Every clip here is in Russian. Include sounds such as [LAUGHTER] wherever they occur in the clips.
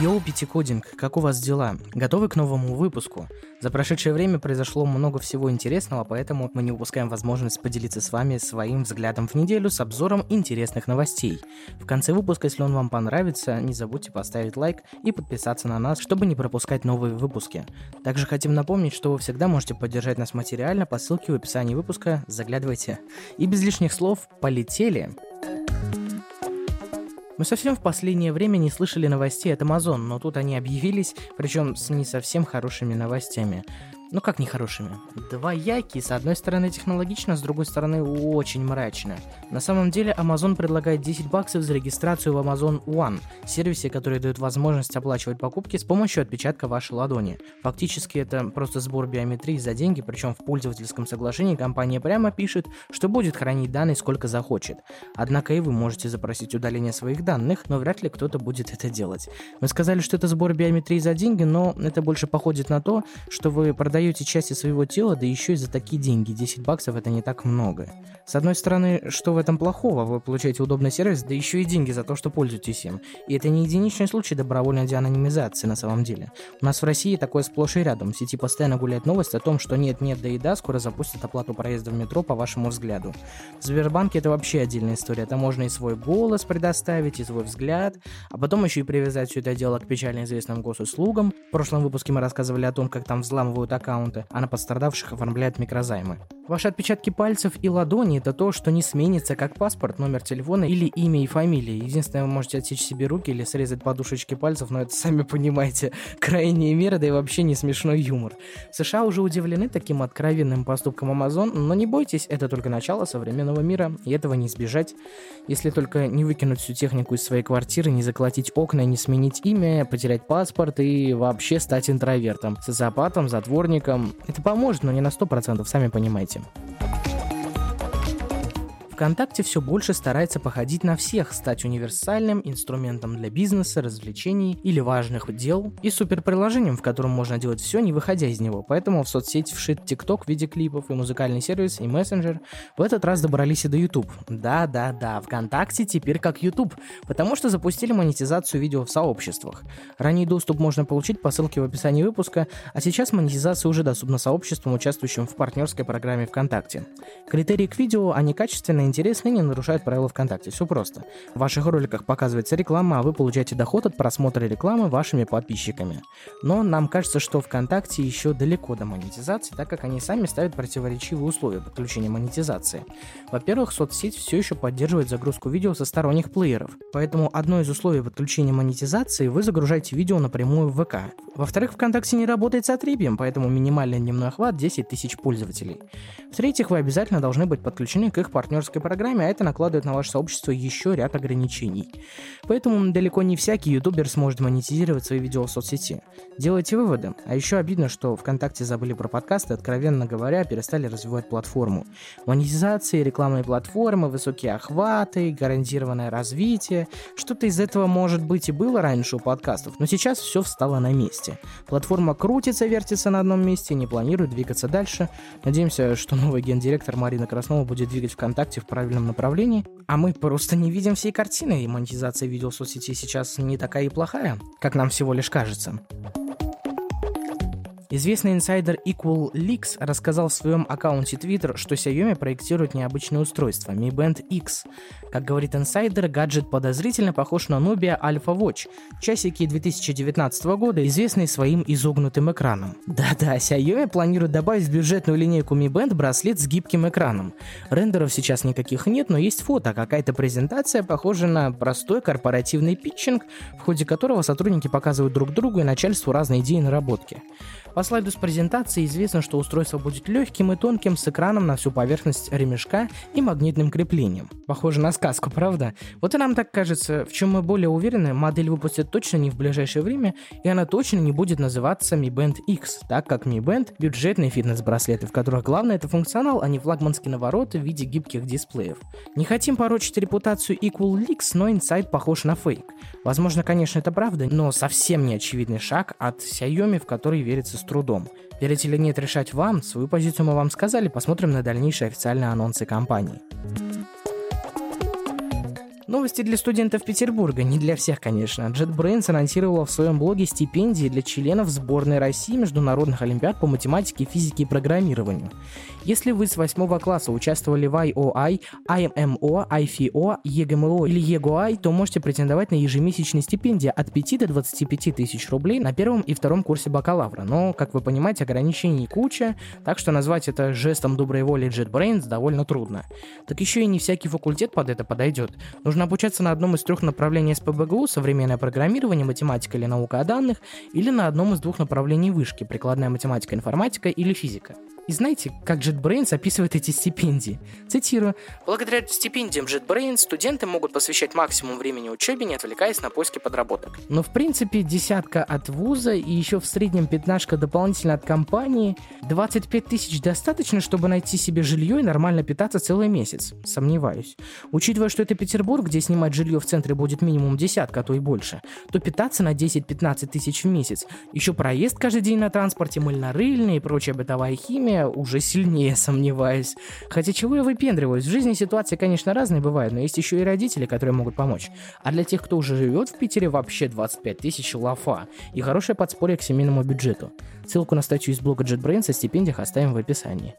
Йоу, Пятикодинг, как у вас дела? Готовы к новому выпуску? За прошедшее время произошло много всего интересного, поэтому мы не упускаем возможность поделиться с вами своим взглядом в неделю с обзором интересных новостей. В конце выпуска, если он вам понравится, не забудьте поставить лайк и подписаться на нас, чтобы не пропускать новые выпуски. Также хотим напомнить, что вы всегда можете поддержать нас материально по ссылке в описании выпуска, заглядывайте. И без лишних слов, полетели! Мы совсем в последнее время не слышали новостей от Amazon, но тут они объявились, причем с не совсем хорошими новостями ну как нехорошими, двоякие, с одной стороны технологично, с другой стороны очень мрачно. На самом деле Amazon предлагает 10 баксов за регистрацию в Amazon One, сервисе, который дает возможность оплачивать покупки с помощью отпечатка вашей ладони. Фактически это просто сбор биометрии за деньги, причем в пользовательском соглашении компания прямо пишет, что будет хранить данные сколько захочет. Однако и вы можете запросить удаление своих данных, но вряд ли кто-то будет это делать. Мы сказали, что это сбор биометрии за деньги, но это больше походит на то, что вы продаете продаете части своего тела, да еще и за такие деньги. 10 баксов это не так много. С одной стороны, что в этом плохого? Вы получаете удобный сервис, да еще и деньги за то, что пользуетесь им. И это не единичный случай добровольной деанонимизации на самом деле. У нас в России такое сплошь и рядом. В сети постоянно гуляет новость о том, что нет-нет, да и да, скоро запустят оплату проезда в метро по вашему взгляду. В Сбербанке это вообще отдельная история. Там можно и свой голос предоставить, и свой взгляд, а потом еще и привязать все это дело к печально известным госуслугам. В прошлом выпуске мы рассказывали о том, как там взламывают аккаунт аккаунты, а на пострадавших оформляют микрозаймы. Ваши отпечатки пальцев и ладони – это то, что не сменится, как паспорт, номер телефона или имя и фамилия. Единственное, вы можете отсечь себе руки или срезать подушечки пальцев, но это, сами понимаете, [LAUGHS] крайние меры, да и вообще не смешной юмор. США уже удивлены таким откровенным поступком Amazon, но не бойтесь, это только начало современного мира, и этого не избежать. Если только не выкинуть всю технику из своей квартиры, не заколотить окна, не сменить имя, потерять паспорт и вообще стать интровертом, социопатом, затворником. Это поможет, но не на 100%, сами понимаете. этим. ВКонтакте все больше старается походить на всех, стать универсальным инструментом для бизнеса, развлечений или важных дел и суперприложением, в котором можно делать все, не выходя из него. Поэтому в соцсеть вшит TikTok в виде клипов и музыкальный сервис и мессенджер. В этот раз добрались и до YouTube. Да-да-да, ВКонтакте теперь как YouTube, потому что запустили монетизацию видео в сообществах. Ранний доступ можно получить по ссылке в описании выпуска, а сейчас монетизация уже доступна сообществам, участвующим в партнерской программе ВКонтакте. Критерии к видео, они качественные, интересны и не нарушают правила ВКонтакте. Все просто. В ваших роликах показывается реклама, а вы получаете доход от просмотра рекламы вашими подписчиками. Но нам кажется, что ВКонтакте еще далеко до монетизации, так как они сами ставят противоречивые условия подключения монетизации. Во-первых, соцсеть все еще поддерживает загрузку видео со сторонних плееров, поэтому одно из условий подключения монетизации вы загружаете видео напрямую в ВК. Во-вторых, ВКонтакте не работает с отребием, поэтому минимальный дневной охват 10 тысяч пользователей. В-третьих, вы обязательно должны быть подключены к их партнерской партнерской программе, а это накладывает на ваше сообщество еще ряд ограничений. Поэтому далеко не всякий ютубер сможет монетизировать свои видео в соцсети. Делайте выводы. А еще обидно, что ВКонтакте забыли про подкасты, откровенно говоря, перестали развивать платформу. Монетизация, рекламные платформы, высокие охваты, гарантированное развитие. Что-то из этого может быть и было раньше у подкастов, но сейчас все встало на месте. Платформа крутится, вертится на одном месте, не планирует двигаться дальше. Надеемся, что новый гендиректор Марина Краснова будет двигать ВКонтакте в правильном направлении, а мы просто не видим всей картины, и монетизация видео в соцсети сейчас не такая и плохая, как нам всего лишь кажется. Известный инсайдер Equal Leaks рассказал в своем аккаунте Twitter, что Xiaomi проектирует необычное устройство Mi Band X. Как говорит инсайдер, гаджет подозрительно похож на Nubia Alpha Watch, часики 2019 года, известные своим изогнутым экраном. Да-да, Xiaomi планирует добавить в бюджетную линейку Mi Band браслет с гибким экраном. Рендеров сейчас никаких нет, но есть фото, какая-то презентация, похожа на простой корпоративный питчинг, в ходе которого сотрудники показывают друг другу и начальству разные идеи наработки. По слайду с презентации известно, что устройство будет легким и тонким с экраном на всю поверхность ремешка и магнитным креплением. Похоже на сказку, правда? Вот и нам так кажется, в чем мы более уверены, модель выпустят точно не в ближайшее время, и она точно не будет называться Mi Band X, так как Mi Band — бюджетные фитнес-браслеты, в которых главное это функционал, а не флагманский наворот в виде гибких дисплеев. Не хотим порочить репутацию Equal Leaks, но инсайт похож на фейк. Возможно, конечно, это правда, но совсем не очевидный шаг от Xiaomi, в который верится трудом. Верить или нет, решать вам. Свою позицию мы вам сказали. Посмотрим на дальнейшие официальные анонсы компании. Новости для студентов Петербурга, не для всех, конечно. JetBrains анонсировала в своем блоге стипендии для членов сборной России международных олимпиад по математике, физике и программированию. Если вы с 8 класса участвовали в IOI, IMMO, IFO, EGMO или EGOI, то можете претендовать на ежемесячные стипендии от 5 до 25 тысяч рублей на первом и втором курсе бакалавра. Но, как вы понимаете, ограничений куча, так что назвать это жестом доброй воли JetBrains довольно трудно. Так еще и не всякий факультет под это подойдет. Нужно обучаться на одном из трех направлений СПБГУ – современное программирование, математика или наука о данных, или на одном из двух направлений вышки – прикладная математика, информатика или физика. И знаете, как JetBrains описывает эти стипендии? Цитирую. «Благодаря стипендиям JetBrains студенты могут посвящать максимум времени учебе, не отвлекаясь на поиски подработок». Но в принципе десятка от вуза и еще в среднем пятнашка дополнительно от компании. 25 тысяч достаточно, чтобы найти себе жилье и нормально питаться целый месяц? Сомневаюсь. Учитывая, что это Петербург, где снимать жилье в центре будет минимум десятка, а то и больше, то питаться на 10-15 тысяч в месяц. Еще проезд каждый день на транспорте, мыльно-рыльные и прочая бытовая химия, уже сильнее сомневаюсь. Хотя чего я выпендриваюсь? В жизни ситуации, конечно, разные бывают, но есть еще и родители, которые могут помочь. А для тех, кто уже живет в Питере, вообще 25 тысяч лафа. И хорошее подспорье к семейному бюджету. Ссылку на статью из блога JetBrains о стипендиях оставим в описании.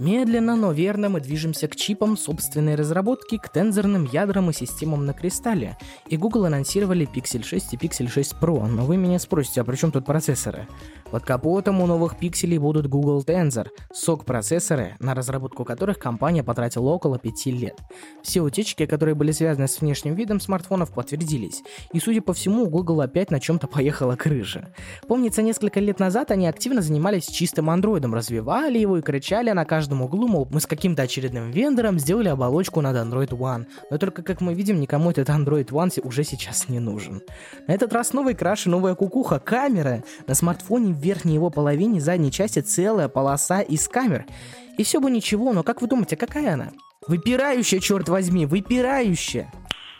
Медленно, но верно мы движемся к чипам собственной разработки, к тензорным ядрам и системам на кристалле. И Google анонсировали Pixel 6 и Pixel 6 Pro, но вы меня спросите, а при чем тут процессоры? Под капотом у новых пикселей будут Google Tensor, сок процессоры, на разработку которых компания потратила около 5 лет. Все утечки, которые были связаны с внешним видом смартфонов, подтвердились. И, судя по всему, Google опять на чем-то поехала крыша. Помнится, несколько лет назад они активно занимались чистым андроидом, развивали его и кричали на каждом углу, мол, мы с каким-то очередным вендором сделали оболочку над Android One. Но только, как мы видим, никому этот Android One уже сейчас не нужен. На этот раз новый краш и новая кукуха, камера. На смартфоне в верхней его половине задней части целая полоса из камер. И все бы ничего, но как вы думаете, какая она? Выпирающая, черт возьми, выпирающая.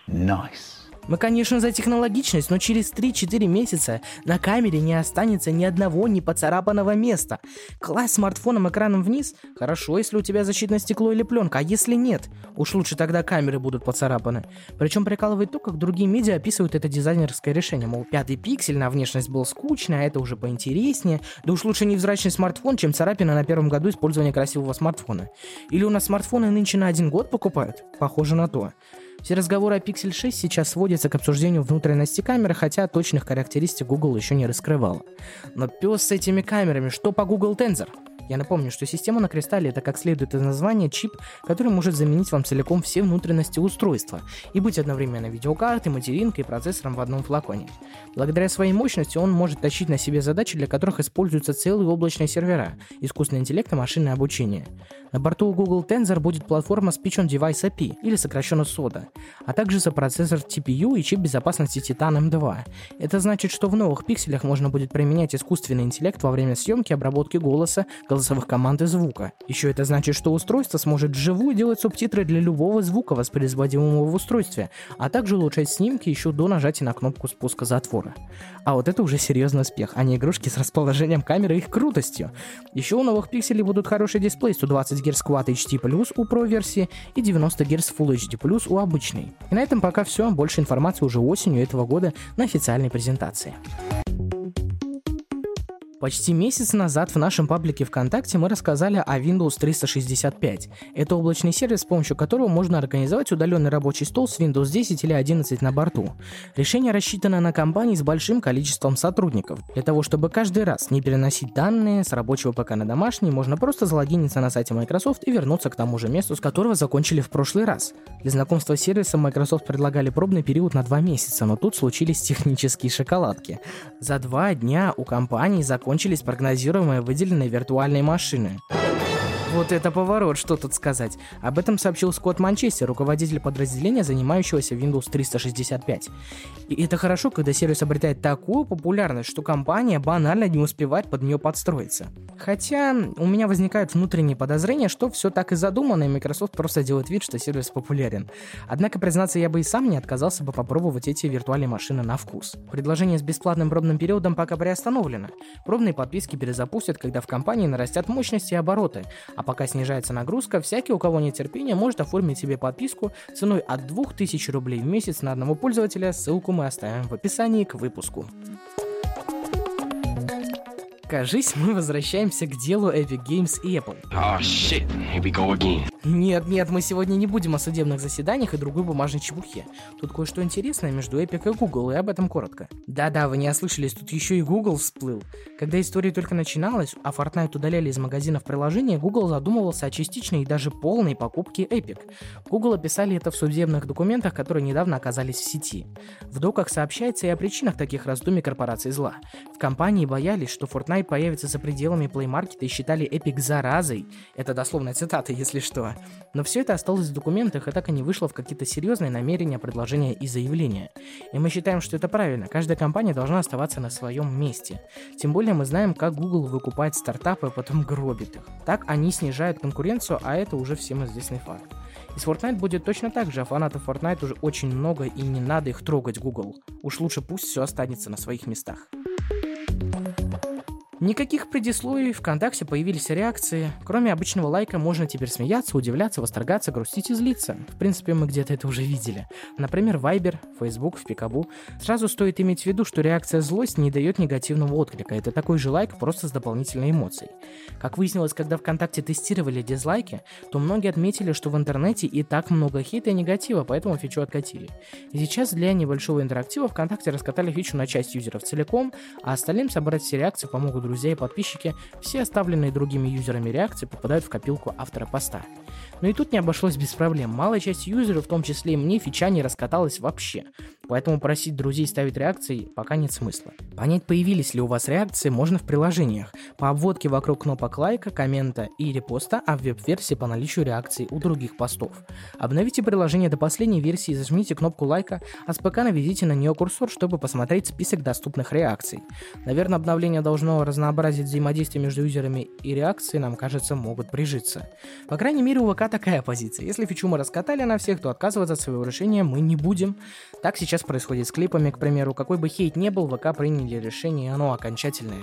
Nice. Мы, конечно, за технологичность, но через 3-4 месяца на камере не останется ни одного не поцарапанного места. Класть смартфоном экраном вниз? Хорошо, если у тебя защитное стекло или пленка, а если нет? Уж лучше тогда камеры будут поцарапаны. Причем прикалывает то, как другие медиа описывают это дизайнерское решение. Мол, пятый пиксель на внешность был скучный, а это уже поинтереснее. Да уж лучше невзрачный смартфон, чем царапина на первом году использования красивого смартфона. Или у нас смартфоны нынче на один год покупают? Похоже на то. Все разговоры о Pixel 6 сейчас сводятся к обсуждению внутренности камеры, хотя точных характеристик Google еще не раскрывала. Но пес с этими камерами, что по Google Tensor? Я напомню, что система на кристалле это как следует из названия чип, который может заменить вам целиком все внутренности устройства и быть одновременно видеокартой, материнкой и процессором в одном флаконе. Благодаря своей мощности он может тащить на себе задачи, для которых используются целые облачные сервера, искусственный интеллект и машинное обучение. На борту Google Tensor будет платформа Speech on Device API, или сокращенно SODA, а также сопроцессор TPU и чип безопасности Titan M2. Это значит, что в новых пикселях можно будет применять искусственный интеллект во время съемки, обработки голоса, голосовых команд и звука. Еще это значит, что устройство сможет вживую делать субтитры для любого звука, воспроизводимого в устройстве, а также улучшать снимки еще до нажатия на кнопку спуска затвора. А вот это уже серьезный успех, а не игрушки с расположением камеры и их крутостью. Еще у новых пикселей будут хороший дисплей 120 Гц Quad HD Plus у Pro версии и 90 Гц Full HD Plus у обычной. И на этом пока все. Больше информации уже осенью этого года на официальной презентации. Почти месяц назад в нашем паблике ВКонтакте мы рассказали о Windows 365. Это облачный сервис, с помощью которого можно организовать удаленный рабочий стол с Windows 10 или 11 на борту. Решение рассчитано на компании с большим количеством сотрудников. Для того, чтобы каждый раз не переносить данные с рабочего ПК на домашний, можно просто залогиниться на сайте Microsoft и вернуться к тому же месту, с которого закончили в прошлый раз. Для знакомства с сервисом Microsoft предлагали пробный период на два месяца, но тут случились технические шоколадки. За два дня у компании закончились закончились прогнозируемые выделенные виртуальные машины. Вот это поворот, что тут сказать. Об этом сообщил Скотт Манчестер, руководитель подразделения, занимающегося Windows 365. И это хорошо, когда сервис обретает такую популярность, что компания банально не успевает под нее подстроиться. Хотя у меня возникает внутреннее подозрение, что все так и задумано, и Microsoft просто делает вид, что сервис популярен. Однако, признаться, я бы и сам не отказался бы попробовать эти виртуальные машины на вкус. Предложение с бесплатным пробным периодом пока приостановлено. Пробные подписки перезапустят, когда в компании нарастят мощности и обороты, А пока снижается нагрузка, всякий, у кого нет терпения, может оформить себе подписку ценой от 2000 рублей в месяц на одного пользователя. Ссылку мы оставим в описании к выпуску. Кажись, мы возвращаемся к делу Epic Games и Apple. Oh shit, here we go again. Нет, нет, мы сегодня не будем о судебных заседаниях и другой бумажной чепухе. Тут кое-что интересное между Epic и Google, и об этом коротко. Да-да, вы не ослышались, тут еще и Google всплыл. Когда история только начиналась, а Fortnite удаляли из магазинов приложения, Google задумывался о частичной и даже полной покупке Epic. Google описали это в судебных документах, которые недавно оказались в сети. В доках сообщается и о причинах таких раздумий корпорации зла. В компании боялись, что Fortnite появится за пределами Play Market и считали Epic заразой. Это дословная цитата, [LAUGHS] если что. Но все это осталось в документах и так и не вышло в какие-то серьезные намерения, предложения и заявления. И мы считаем, что это правильно. Каждая компания должна оставаться на своем месте. Тем более мы знаем, как Google выкупает стартапы, а потом гробит их. Так они снижают конкуренцию, а это уже всем известный факт. И с Fortnite будет точно так же, а фанатов Fortnite уже очень много и не надо их трогать Google. Уж лучше пусть все останется на своих местах. Никаких предисловий, ВКонтакте появились реакции. Кроме обычного лайка можно теперь смеяться, удивляться, восторгаться, грустить и злиться. В принципе, мы где-то это уже видели. Например, Viber, Facebook, в Пикабу. Сразу стоит иметь в виду, что реакция злость не дает негативного отклика. Это такой же лайк, просто с дополнительной эмоцией. Как выяснилось, когда ВКонтакте тестировали дизлайки, то многие отметили, что в интернете и так много хейта и негатива, поэтому фичу откатили. И сейчас для небольшого интерактива ВКонтакте раскатали фичу на часть юзеров целиком, а остальным собрать все реакции помогут друзья и подписчики, все оставленные другими юзерами реакции попадают в копилку автора поста. Но и тут не обошлось без проблем. Малая часть юзеров, в том числе и мне, фича не раскаталась вообще. Поэтому просить друзей ставить реакции пока нет смысла. Понять, появились ли у вас реакции, можно в приложениях. По обводке вокруг кнопок лайка, коммента и репоста, а в веб-версии по наличию реакций у других постов. Обновите приложение до последней версии и зажмите кнопку лайка, а с ПК наведите на нее курсор, чтобы посмотреть список доступных реакций. Наверное, обновление должно разнообразить взаимодействие между юзерами и реакции, нам кажется, могут прижиться. По крайней мере, у ВК такая позиция. Если фичу мы раскатали на всех, то отказываться от своего решения мы не будем. Так сейчас происходит с клипами, к примеру. Какой бы хейт не был, ВК приняли решение, и оно окончательное.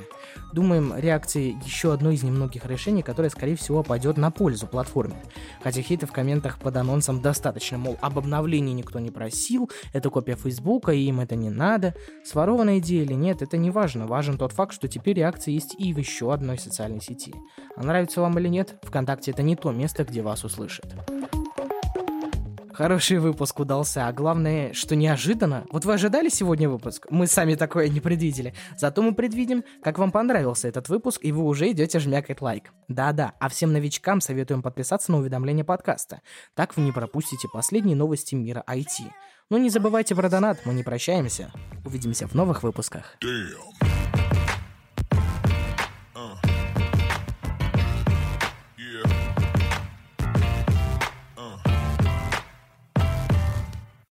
Думаем, реакции еще одно из немногих решений, которое, скорее всего, пойдет на пользу платформе. Хотя хейта в комментах под анонсом достаточно, мол, об обновлении никто не просил, это копия Фейсбука, и им это не надо. Сворованная идея или нет, это не важно. Важен тот факт, что теперь реакции есть и в еще одной социальной сети. А нравится вам или нет, ВКонтакте это не то место, где вас услышат. Хороший выпуск удался, а главное, что неожиданно. Вот вы ожидали сегодня выпуск? Мы сами такое не предвидели. Зато мы предвидим, как вам понравился этот выпуск, и вы уже идете жмякать лайк. Да-да, а всем новичкам советуем подписаться на уведомления подкаста. Так вы не пропустите последние новости мира IT. Ну не забывайте про донат, мы не прощаемся. Увидимся в новых выпусках. Damn.